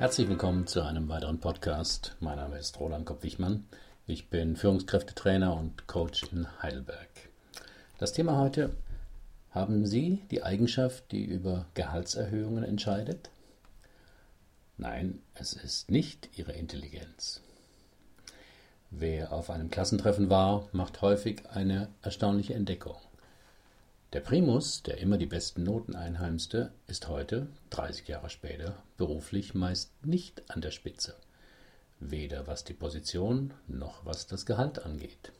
Herzlich willkommen zu einem weiteren Podcast. Mein Name ist Roland Kopp-Wichmann. Ich bin Führungskräftetrainer und Coach in Heidelberg. Das Thema heute: Haben Sie die Eigenschaft, die über Gehaltserhöhungen entscheidet? Nein, es ist nicht Ihre Intelligenz. Wer auf einem Klassentreffen war, macht häufig eine erstaunliche Entdeckung. Der Primus, der immer die besten Noten einheimste, ist heute, 30 Jahre später, beruflich meist nicht an der Spitze, weder was die Position noch was das Gehalt angeht.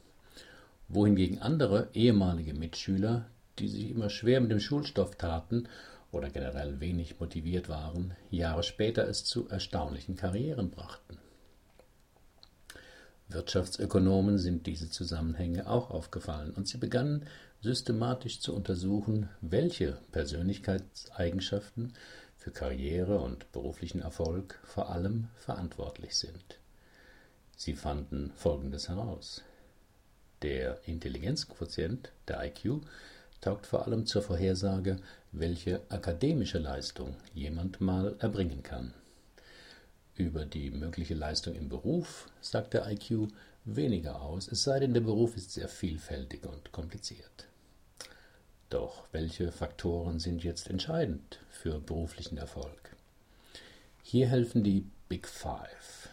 Wohingegen andere ehemalige Mitschüler, die sich immer schwer mit dem Schulstoff taten oder generell wenig motiviert waren, Jahre später es zu erstaunlichen Karrieren brachten. Wirtschaftsökonomen sind diese Zusammenhänge auch aufgefallen und sie begannen systematisch zu untersuchen, welche Persönlichkeitseigenschaften für Karriere und beruflichen Erfolg vor allem verantwortlich sind. Sie fanden Folgendes heraus. Der Intelligenzquotient, der IQ, taugt vor allem zur Vorhersage, welche akademische Leistung jemand mal erbringen kann. Über die mögliche Leistung im Beruf sagt der IQ weniger aus, es sei denn, der Beruf ist sehr vielfältig und kompliziert. Doch welche Faktoren sind jetzt entscheidend für beruflichen Erfolg? Hier helfen die Big Five.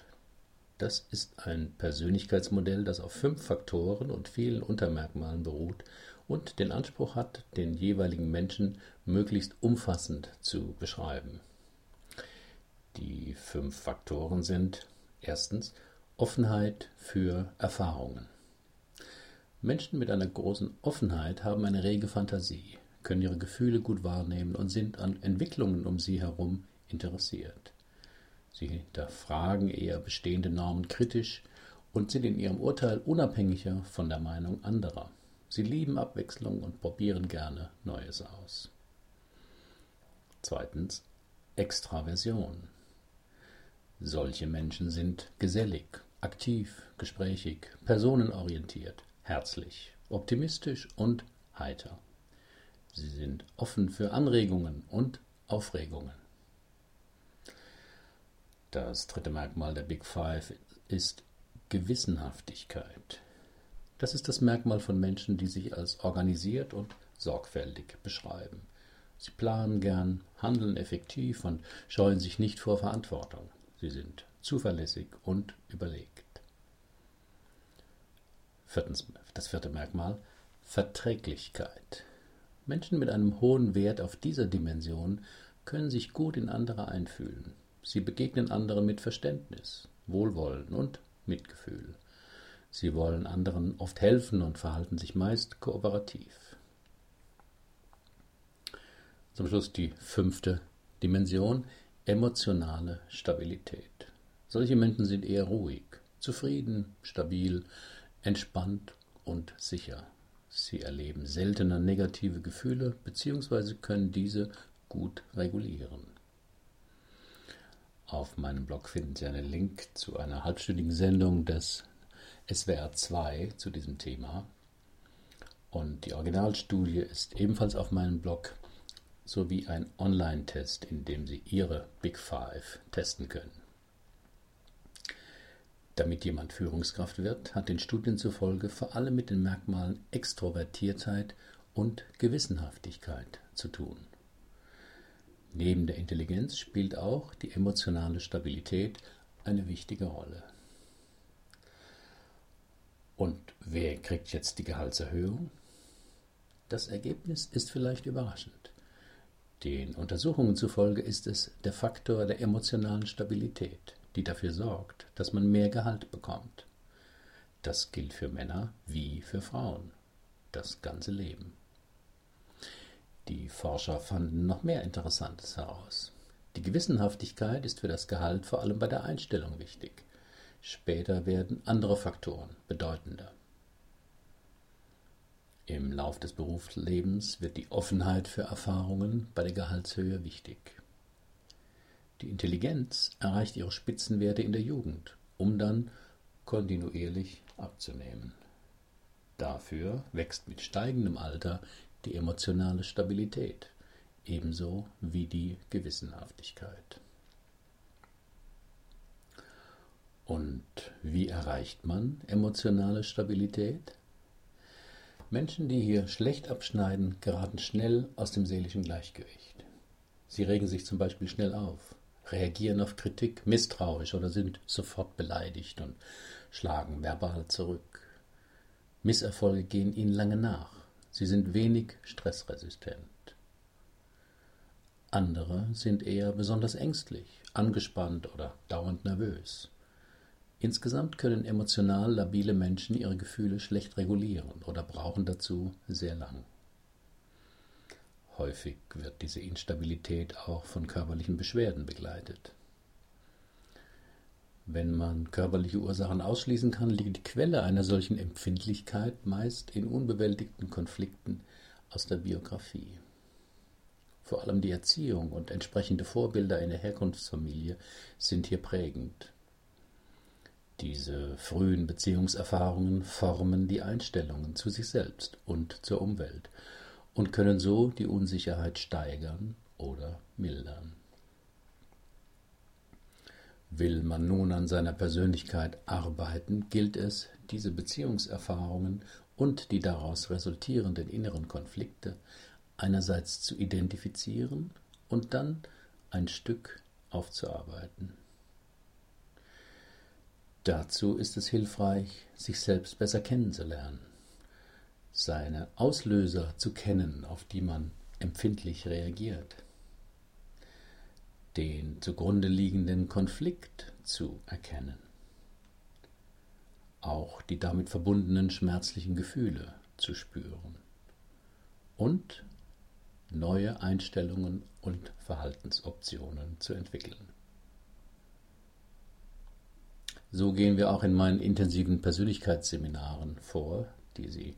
Das ist ein Persönlichkeitsmodell, das auf fünf Faktoren und vielen Untermerkmalen beruht und den Anspruch hat, den jeweiligen Menschen möglichst umfassend zu beschreiben. Die fünf Faktoren sind erstens Offenheit für Erfahrungen. Menschen mit einer großen Offenheit haben eine rege Fantasie, können ihre Gefühle gut wahrnehmen und sind an Entwicklungen um sie herum interessiert. Sie hinterfragen eher bestehende Normen kritisch und sind in ihrem Urteil unabhängiger von der Meinung anderer. Sie lieben Abwechslung und probieren gerne Neues aus. Zweitens Extraversion. Solche Menschen sind gesellig, aktiv, gesprächig, personenorientiert, herzlich, optimistisch und heiter. Sie sind offen für Anregungen und Aufregungen. Das dritte Merkmal der Big Five ist Gewissenhaftigkeit. Das ist das Merkmal von Menschen, die sich als organisiert und sorgfältig beschreiben. Sie planen gern, handeln effektiv und scheuen sich nicht vor Verantwortung. Sie sind zuverlässig und überlegt. Viertens, das vierte Merkmal, Verträglichkeit. Menschen mit einem hohen Wert auf dieser Dimension können sich gut in andere einfühlen. Sie begegnen anderen mit Verständnis, Wohlwollen und Mitgefühl. Sie wollen anderen oft helfen und verhalten sich meist kooperativ. Zum Schluss die fünfte Dimension, emotionale Stabilität. Solche Menschen sind eher ruhig, zufrieden, stabil, entspannt und sicher. Sie erleben seltener negative Gefühle bzw. können diese gut regulieren. Auf meinem Blog finden Sie einen Link zu einer halbstündigen Sendung des SWR 2 zu diesem Thema. Und die Originalstudie ist ebenfalls auf meinem Blog sowie ein Online-Test, in dem Sie Ihre Big Five testen können. Damit jemand Führungskraft wird, hat den Studien zufolge vor allem mit den Merkmalen Extrovertiertheit und Gewissenhaftigkeit zu tun. Neben der Intelligenz spielt auch die emotionale Stabilität eine wichtige Rolle. Und wer kriegt jetzt die Gehaltserhöhung? Das Ergebnis ist vielleicht überraschend. Den Untersuchungen zufolge ist es der Faktor der emotionalen Stabilität, die dafür sorgt, dass man mehr Gehalt bekommt. Das gilt für Männer wie für Frauen. Das ganze Leben. Die Forscher fanden noch mehr Interessantes heraus. Die Gewissenhaftigkeit ist für das Gehalt vor allem bei der Einstellung wichtig. Später werden andere Faktoren bedeutender. Im Lauf des Berufslebens wird die Offenheit für Erfahrungen bei der Gehaltshöhe wichtig. Die Intelligenz erreicht ihre Spitzenwerte in der Jugend, um dann kontinuierlich abzunehmen. Dafür wächst mit steigendem Alter die emotionale Stabilität, ebenso wie die Gewissenhaftigkeit. Und wie erreicht man emotionale Stabilität? Menschen, die hier schlecht abschneiden, geraten schnell aus dem seelischen Gleichgewicht. Sie regen sich zum Beispiel schnell auf, reagieren auf Kritik misstrauisch oder sind sofort beleidigt und schlagen verbal zurück. Misserfolge gehen ihnen lange nach. Sie sind wenig stressresistent. Andere sind eher besonders ängstlich, angespannt oder dauernd nervös. Insgesamt können emotional labile Menschen ihre Gefühle schlecht regulieren oder brauchen dazu sehr lang. Häufig wird diese Instabilität auch von körperlichen Beschwerden begleitet. Wenn man körperliche Ursachen ausschließen kann, liegt die Quelle einer solchen Empfindlichkeit meist in unbewältigten Konflikten aus der Biografie. Vor allem die Erziehung und entsprechende Vorbilder in der Herkunftsfamilie sind hier prägend. Diese frühen Beziehungserfahrungen formen die Einstellungen zu sich selbst und zur Umwelt und können so die Unsicherheit steigern oder mildern. Will man nun an seiner Persönlichkeit arbeiten, gilt es, diese Beziehungserfahrungen und die daraus resultierenden inneren Konflikte einerseits zu identifizieren und dann ein Stück aufzuarbeiten. Dazu ist es hilfreich, sich selbst besser kennenzulernen, seine Auslöser zu kennen, auf die man empfindlich reagiert den zugrunde liegenden Konflikt zu erkennen, auch die damit verbundenen schmerzlichen Gefühle zu spüren und neue Einstellungen und Verhaltensoptionen zu entwickeln. So gehen wir auch in meinen intensiven Persönlichkeitsseminaren vor, die Sie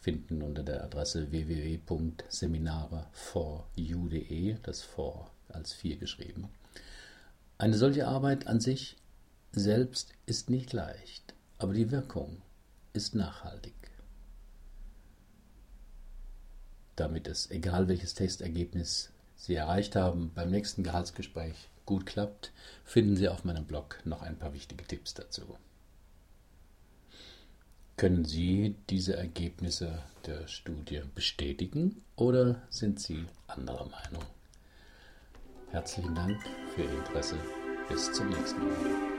finden unter der Adresse www.seminare4u.de, das for als vier geschrieben. Eine solche Arbeit an sich selbst ist nicht leicht, aber die Wirkung ist nachhaltig. Damit es, egal welches Testergebnis Sie erreicht haben, beim nächsten Gehaltsgespräch gut klappt, finden Sie auf meinem Blog noch ein paar wichtige Tipps dazu. Können Sie diese Ergebnisse der Studie bestätigen oder sind Sie anderer Meinung? Herzlichen Dank für Ihr Interesse. Bis zum nächsten Mal.